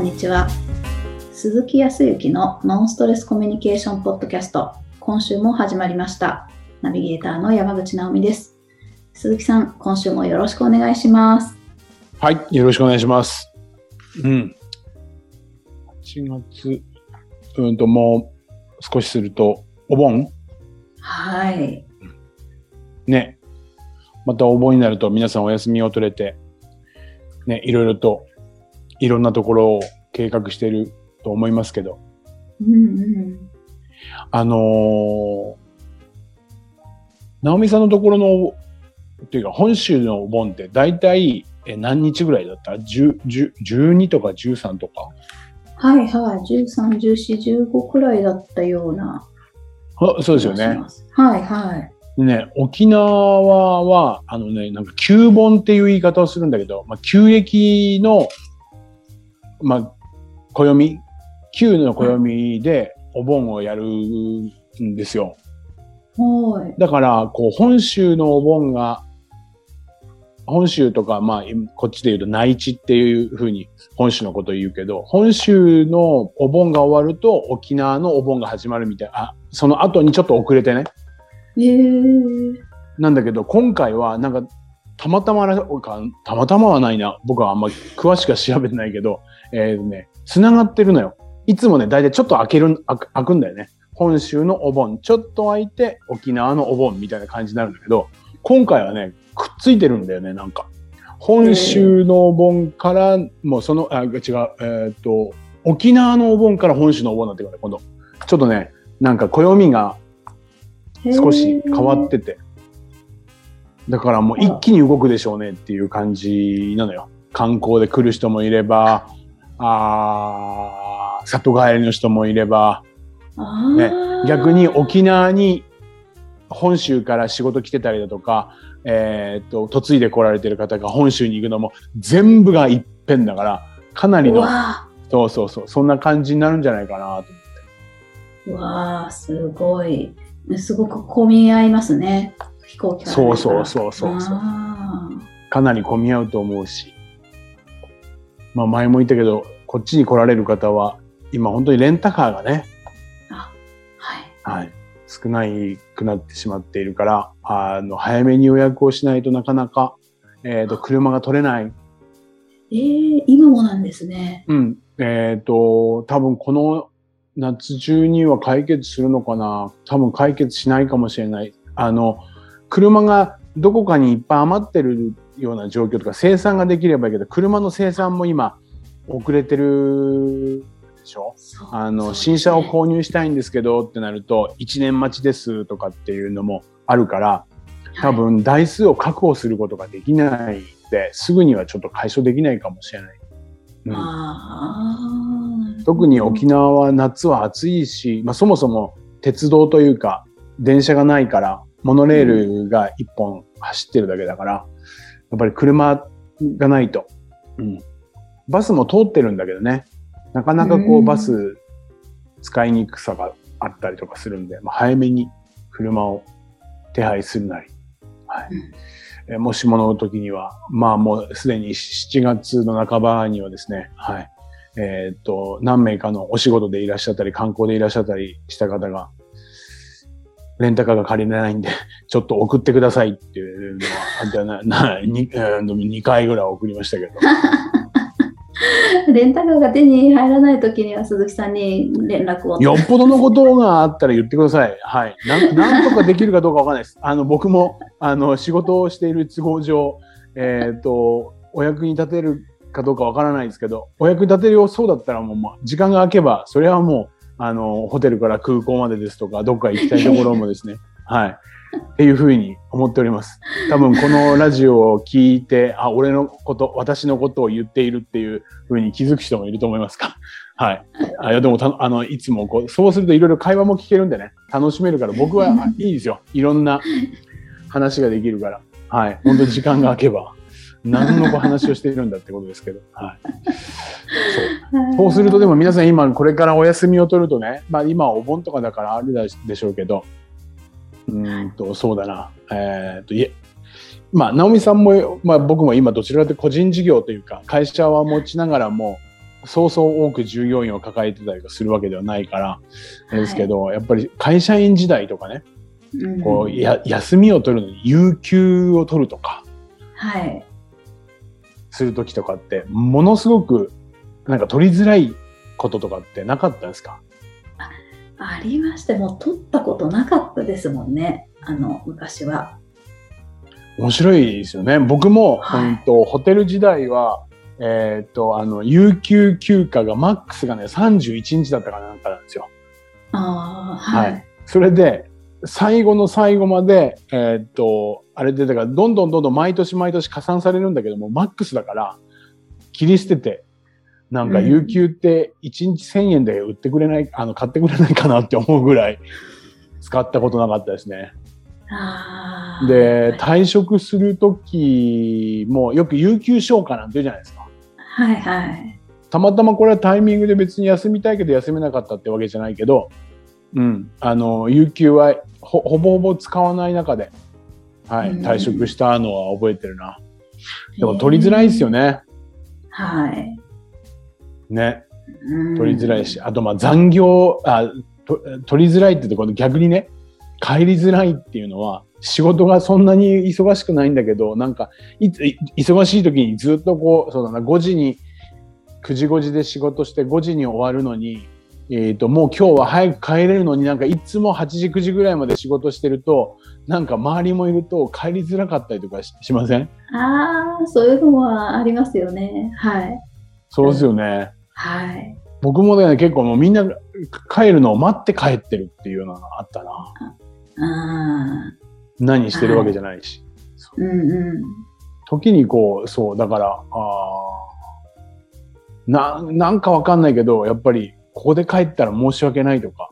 んにちは。鈴木康之のノンストレスコミュニケーションポッドキャスト、今週も始まりました。ナビゲーターの山口直美です。鈴木さん、今週もよろしくお願いします。はい、よろしくお願いします。うん。8月、うんともう少しすると、お盆？はい。ね。またお盆になると皆さんお休みを取れて、ね、いろいろと、いろんなところを計画していると思いますけど、うんうん。あのー、直美さんのところの、っていうか本州のお盆って大体え何日ぐらいだった ?10 10 ?12 とか13とか？はいはい。13、14、15くらいだったようなあそうですよね。はいはい。ね、沖縄は、あのね、なんか、旧盆っていう言い方をするんだけど、まあ、旧暦の、まあ、暦、旧の暦でお盆をやるんですよ。はい。だから、こう、本州のお盆が、本州とか、まあ、こっちで言うと内地っていうふうに本州のことを言うけど、本州のお盆が終わると沖縄のお盆が始まるみたいな、あ、その後にちょっと遅れてね。えー、なんだけど、今回は、なんか、たまたま、たまたまはないな。僕はあんまり詳しくは調べてないけど、えー、ね、繋がってるのよ。いつもね、だいたいちょっと開ける、開くんだよね。本州のお盆、ちょっと開いて、沖縄のお盆みたいな感じになるんだけど、今回はね、くっついてるんだよね、なんか。本州のお盆から、もうその、あ、違う、えーっと、沖縄のお盆から本州のお盆になってくる今度。ちょっとね、なんか暦が少し変わってて。だからもう一気に動くでしょうねっていう感じなのよ。観光で来る人もいれば、あー里帰りの人もいれば、あねー逆に沖縄に本州から仕事来てたりだとか、えーっと、嫁いで来られてる方が本州に行くのも全部が一遍だから、かなりうの、わそうそうそう、そんな感じになるんじゃないかなと思って。わーすごい。すごく混み合いますね。飛行機そうそうそうそうそう。あかなり混み合うと思うし。まあ前も言ったけど、こっちに来られる方は、今本当にレンタカーがね、ーはい。はい、少ないくなってしまっているから、あの、早めに予約をしないとなかなか、えっ、と、車が取れない。えー、今もなんですね。うん。えっ、と、多分この夏中には解決するのかな多分解決しないかもしれない。あの、車がどこかにいっぱい余ってるような状況とか生産ができればいいけど、車の生産も今遅れてるでしょ？あの、新車を購入したいんですけどってなると、1年待ちですとかっていうのもあるから、多分台数を確保することができないんで、すぐにはちょっと解消できないかもしれない。特に沖縄は夏は暑いし、まあ、そもそも鉄道というか電車がないからモノレールが一本走ってるだけだから、やっぱり車がないと、うん、バスも通ってるんだけどね。なかなかこううん。バス使いにくさがあったりとかするんで、まあ、早めに車を手配するなり、はい。うん。えーもしもの時にはまあもうすでに7月の半ばにはですねはい。えっ、と、何名かのお仕事でいらっしゃったり、観光でいらっしゃったりした方が、レンタカーが借りれないんで、ちょっと送ってくださいっていうのは、な、な、に、えー2回ぐらい送りましたけど。レンタカーが手に入らないときには鈴木さんに連絡を。よっぽどのことがあったら言ってください。はい。なん、なんとかできるかどうかわかんないです。あの、僕も、あの、仕事をしている都合上、えっ、と、お役に立てるかどうかわからないですけど、お役に立てるようそうだったらもう、まあ、時間が空けば、それはもう、あの、ホテルから空港までですとか、どっか行きたいところもですね、はい。っていうふうに思っております。多分このラジオを聞いて、あ、俺のこと、私のことを言っているっていうふうに気づく人もいると思いますか？はい。あいやでもあのいつもこうそうするといろいろ会話も聞けるんでね楽しめるから僕はいいですよいろんな話ができるからはい本当に時間が空けば何の話をしているんだってことですけど、はい、そう。そうするとでも皆さん今これからお休みを取るとね、まあ、今はお盆とかだからあるでしょうけど。うーんとそうだな。えーっといえまあ直美さんも、まあ、僕も今どちらかというと個人事業というか会社は持ちながらもそうそう多く従業員を抱えてたりするわけではないから、はいですけど、やっぱり会社員時代とかね、うん。こうや休みを取るのに有給を取るとか。はい。する時とかってものすごくなんか取りづらいこととかってなかったですか？ありまして、もう取ったことなかったですもんね。あの、昔は。面白いですよね。僕も、はいうんとホテル時代は、えーっと、あの、有給休暇がマックスがね、31日だったかなんかなんですよ。ああ、はい。はいそれで、最後の最後まで、えーっと、あれで、だから、どんどんどんどん毎年毎年加算されるんだけども、マックスだから、切り捨てて、なんか、うん有給って1日1000円で売ってくれない、あの、買ってくれないかなって思うぐらい、使ったことなかったですね。で、はい退職するときも、よく有給消化なんて言うじゃないですか。はいはい。たまたまこれはタイミングで別に休みたいけど休めなかったってわけじゃないけど、うん、あの、有給はほほぼほぼ使わない中で、はい、うん退職したのは覚えてるな。でも取りづらいですよね。はい。ね。うん取りづらいし、あとまあ残業、あ、と取りづらいってところ逆にね、帰りづらいっていうのは、仕事がそんなに忙しくないんだけど、なんか、いつ、い忙しい時にずっとこう、そうだな、5時に、9時5時で仕事して5時に終わるのに、えっ、と、もう今日は早く帰れるのになんかいつも8時9時ぐらいまで仕事してると、なんか周りもいると帰りづらかったりとかししません？ああ、そういうのはありますよね。はい。そうですよね。はい。僕もね、結構もうみんな帰るのを待って帰ってるっていうのがあったな。ああ。何してるわけじゃないし。うんうん。時にこう、そう、だから、あーな、なんかわかんないけど、やっぱり、ここで帰ったら申し訳ないとか。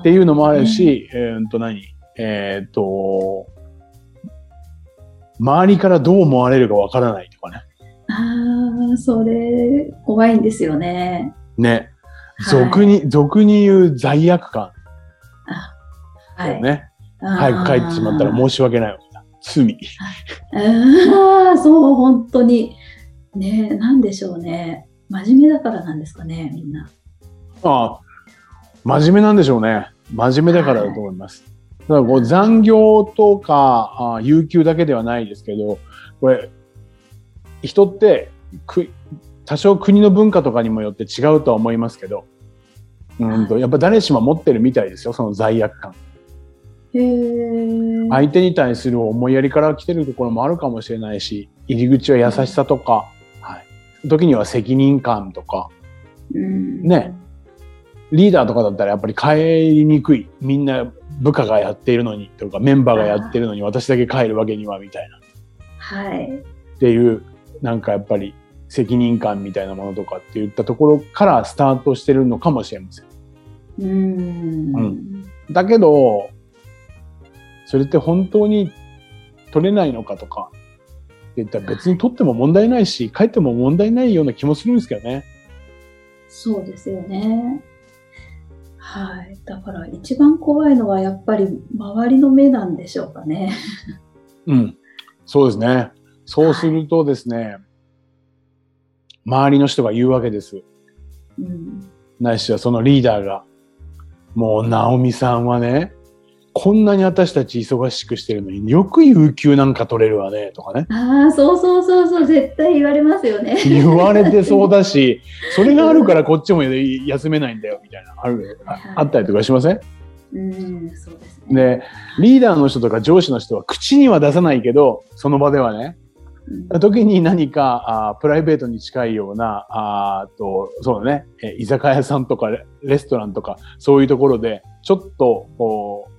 っていうのもあるし、えーっと何？えーっと、周りからどう思われるかわからないとかね。ああ、それ、怖いんですよね。ね。はい俗に、俗に言う罪悪感はい。ね。早く帰ってしまったら申し訳ないわけだ。罪。ああ、そう、本当に。ねえ、なんでしょうね。真面目だからなんですかね、みんな。ああ、真面目なんでしょうね。真面目だからだと思います。だからこう残業とかあ有給だけではないですけど、これ、人ってく多少国の文化とかにもよって違うとは思いますけど、うんとはやっぱ誰しも持ってるみたいですよ、その罪悪感。相手に対する思いやりから来てるところもあるかもしれないし、入り口は優しさとか、はい、時には責任感とか、うんね。リーダーとかだったらやっぱり帰りにくい。みんな部下がやっているのにとかメンバーがやってるのに私だけ帰るわけにはみたいな。はい。っていう、なんかやっぱり責任感みたいなものとかっていったところからスタートしてるのかもしれません。うん。うんだけど、それって本当に取れないのかとかって言ったら別に取っても問題ないし、帰っても問題ないような気もするんですけどね。そうですよね。はい。だから一番怖いのはやっぱり周りの目なんでしょうかね。うん。そうですね。そうするとですね、周りの人が言うわけです。うん。ないしはそのリーダーが、もう、ナオミさんはね、こんなに私たち忙しくしてるのによく有給なんか取れるわね、とかね。ああ、そうそうそうそう、絶対言われますよね。言われてそうだし、それがあるからこっちも休めないんだよ、みたいな、ある、ああったりとかしません？うん、そうですね。で、リーダーの人とか上司の人は口には出さないけど、その場ではね、うん時に何かあープライベートに近いような、あーとそうだね、えー居酒屋さんとかレレストランとか、そういうところで、ちょっと、こう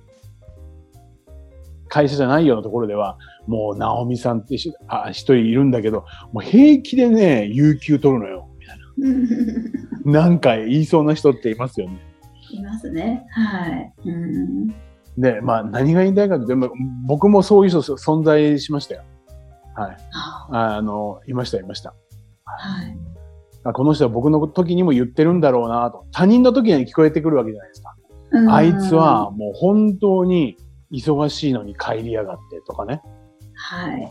会社じゃないようなところでは、もう、ナオミさんって一人いるんだけど、もう平気でね、有給取るのよ。みたいな。なんか言いそうな人っていますよね。いますね。はい。うん。で、まあ、何が言いたいかというと、まあ僕もそういう人存在しましたよ。はい。はああの、いました、いました。はい。あこの人は僕の時にも言ってるんだろうなと。他人の時には聞こえてくるわけじゃないですか。うんあいつは、もう本当に忙しいのに帰りやがってとかね。はい。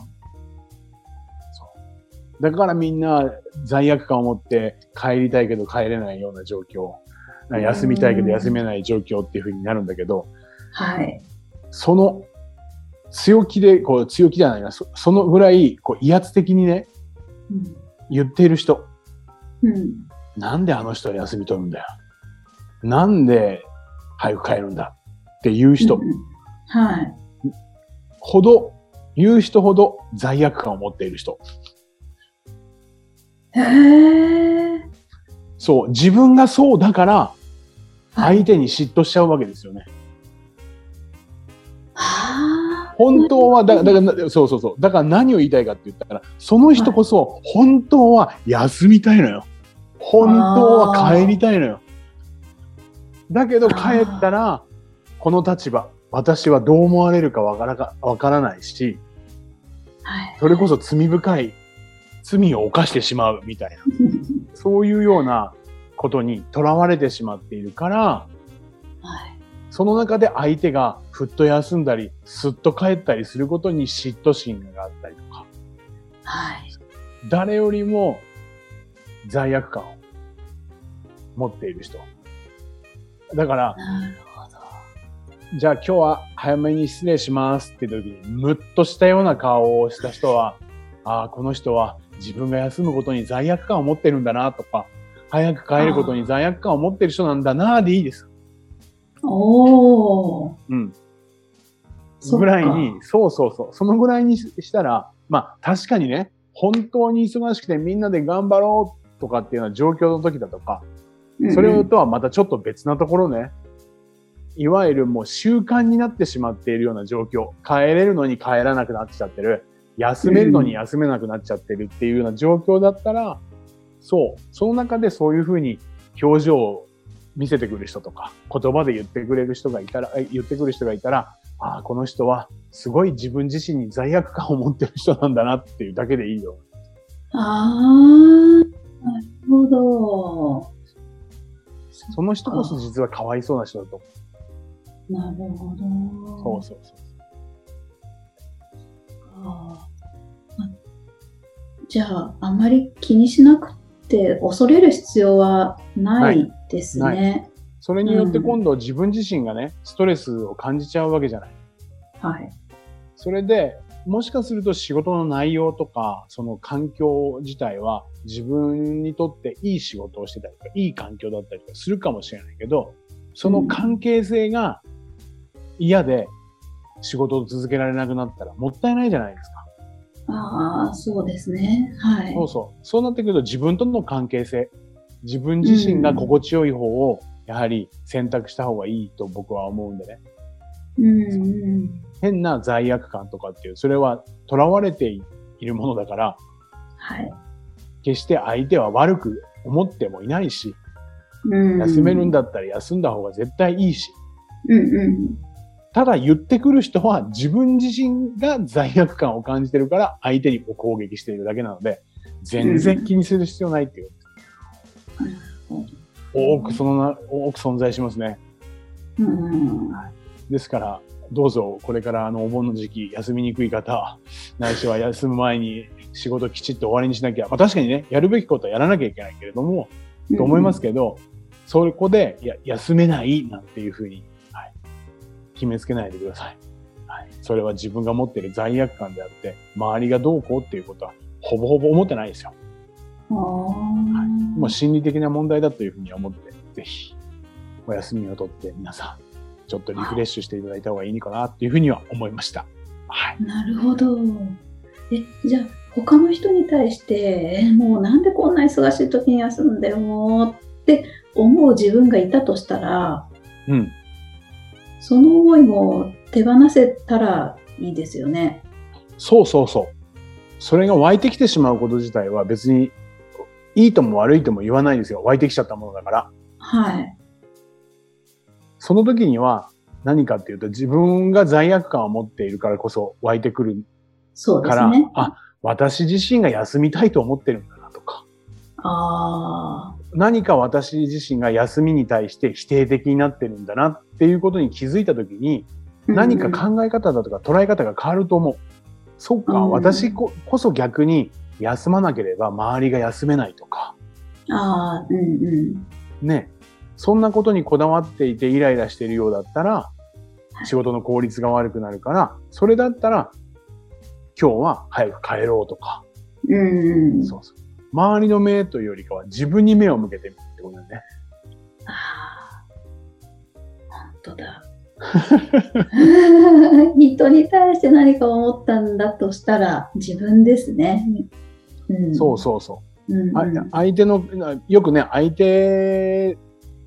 だからみんな罪悪感を持って帰りたいけど帰れないような状況。休みたいけど休めない状況っていう風になるんだけど、はい。その強気で、こう強気じゃないな、そそのぐらいこう威圧的にね、うん。言っている人。うん。なんであの人は休み取るんだよ。なんで早く帰るんだっていう人うんはい。ほど、言う人ほど罪悪感を持っている人。へえ。そう、自分がそうだからはい。相手に嫉妬しちゃうわけですよね。はあ。本当は、だだから、そうそうそう。だから何を言いたいかって言ったら、その人こそ本当は休みたいのよ。本当は帰りたいのよ。だけど帰ったら、この立場、私はどう思われるかわからかわからないし、はい。それこそ罪深い罪を犯してしまうみたいな、そういうようなことにとらわれてしまっているから、はい。その中で相手がふっと休んだり、すっと帰ったりすることに嫉妬心があったりとか、はい。誰よりも罪悪感を持っている人。だから。じゃあ今日は早めに失礼しますって時に、ムッとしたような顔をした人は、ああ、この人は自分が休むことに罪悪感を持ってるんだなとか、早く帰ることに罪悪感を持ってる人なんだなでいいです。おー。うん。ぐらいに、そうそうそう。そのぐらいにししたら、まあ確かにね、本当に忙しくてみんなで頑張ろうとかっていうような状況の時だとか、それとはまたちょっと別なところね。いわゆるもう習慣になってしまっているような状況。帰れるのに帰らなくなっちゃってる。休めるのに休めなくなっちゃってるっていうような状況だったら、そう。その中でそういうふうに表情を見せてくる人とか、言葉で言ってくれる人がいたら、え言ってくる人がいたら、ああ、この人はすごい自分自身に罪悪感を持ってる人なんだなっていうだけでいいよ。あー。なるほど。その人こそ実はかわいそうな人だと思なるほど。う。そうそうそう。あーあじゃあ、あまり気にしなくて、恐れる必要はないですなね。それによって今度自分自身がね、ストレスを感じちゃうわけじゃない。はい。それで、もしかすると仕事の内容とか、その環境自体は自分にとっていい仕事をしてたりとか、いい環境だったりとかするかもしれないけど、その関係性が嫌で仕事を続けられなくなったらもったいないじゃないですか。ああ、そうですね。はい。そうそう。そうなってくると自分との関係性、自分自身が心地よい方をやはり選択した方がいいと僕は思うんでね。うんうん。変な罪悪感とかっていう、それは囚われているものだから、はい。決して相手は悪く思ってもいないし、うん、休めるんだったら休んだ方が絶対いいし、うんうん。ただ言ってくる人は自分自身が罪悪感を感じてるから相手にこう攻撃しているだけなので、全然気にする必要ないっていう。多くそのな、多く存在しますね。うん。ですから、どうぞこれからあのお盆の時期休みにくい方、ないしは休む前に仕事きちっと終わりにしなきゃ、まあ確かにね、やるべきことはやらなきゃいけないけれども、と思いますけど、そこでや休めないなんていうふうに、はい、決めつけないでください。はい。それは自分が持っている罪悪感であって、周りがどうこうっていうことはほぼほぼ思ってないですよ。ああ、もう心理的な問題だというふうに思って、ぜひ、お休みをとって皆さん、ちょっとリフレッシュしていただいた方がいいのかなっていうふうには思いました。はい。なるほど。え、じゃあ、他の人に対して、えもうなんでこんな忙しい時に休んでよ、もうって思う自分がいたとしたら、うん。その思いも手放せたらいいですよね。そうそうそう。それが湧いてきてしまうこと自体は別にいいとも悪いとも言わないですよ。湧いてきちゃったものだから。はい。その時には何かっていうと自分が罪悪感を持っているからこそ湧いてくるから、すね。あ、私自身が休みたいと思ってるんだなとか、あ何か私自身が休みに対して否定的になってるんだなっていうことに気づいた時に、あ。何か考え方だとか捉え方が変わると思う。そっか、うん私ここそ逆に休まなければ周りが休めないとか、ああ、うんうん。ね、そんなことにこだわっていてイライラしているようだったら、仕事の効率が悪くなるから、それだったら、今日は早く帰ろうとか、うんうん。そうそう。周りの目というよりかは自分に目を向けてみるってことだよね。ああ、本当だ。人に対して何か思ったんだとしたら自分ですね。うん、そうそうそう。うんうん、あ相手の、よくね、相手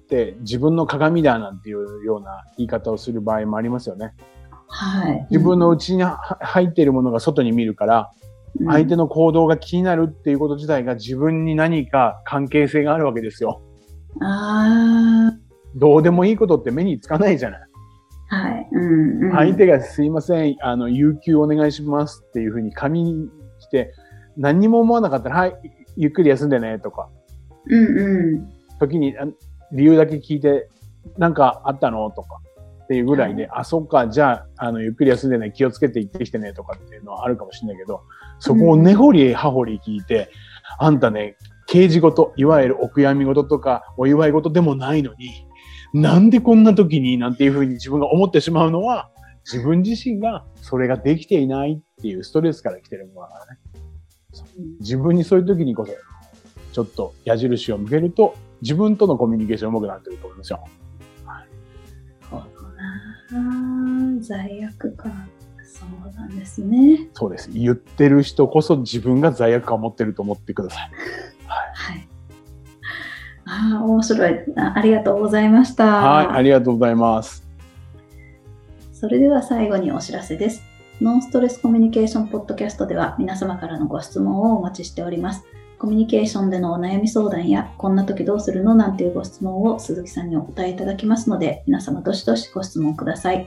って自分の鏡だなんていうような言い方をする場合もありますよね。はい。自分の内には入っているものが外に見るから、うん相手の行動が気になるっていうこと自体が自分に何か関係性があるわけですよ。あどうでもいいことって目につかないじゃない。あ、はい。うんうん、相手がすいません、あの、有給お願いしますっていうふうに紙に来て、何にも思わなかったら、はい、ゆっくり休んでねとか、うんうん。時にあ理由だけ聞いて、なんかあったのとかっていうぐらいで、あ、そっか、じゃあ、あの、ゆっくり休んでね、気をつけて行ってきてねとかっていうのはあるかもしれないけど、そこを根掘り葉掘り聞いて、あんたね、刑事事、いわゆるお悔やみ事とか、お祝い事でもないのに、なんでこんな時になんていうふうに自分が思ってしまうのは、自分自身がそれができていないっていうストレスから来てるものだからね。自分にそういう時にこそ、ちょっと矢印を向けると、自分とのコミュニケーションうまくなってると思いますよ。そうだな。罪悪感。そうなんですね。そうです。言ってる人こそ自分が罪悪感を持ってると思ってください。はい。ああ、面白いあ。ありがとうございました。はい、ありがとうございます。それでは最後にお知らせです。ノンストレスコミュニケーションポッドキャストでは皆様からのご質問をお待ちしております。コミュニケーションでのお悩み相談や、こんな時どうするのなんていうご質問を鈴木さんにお答えいただきますので、皆様どしどしご質問ください。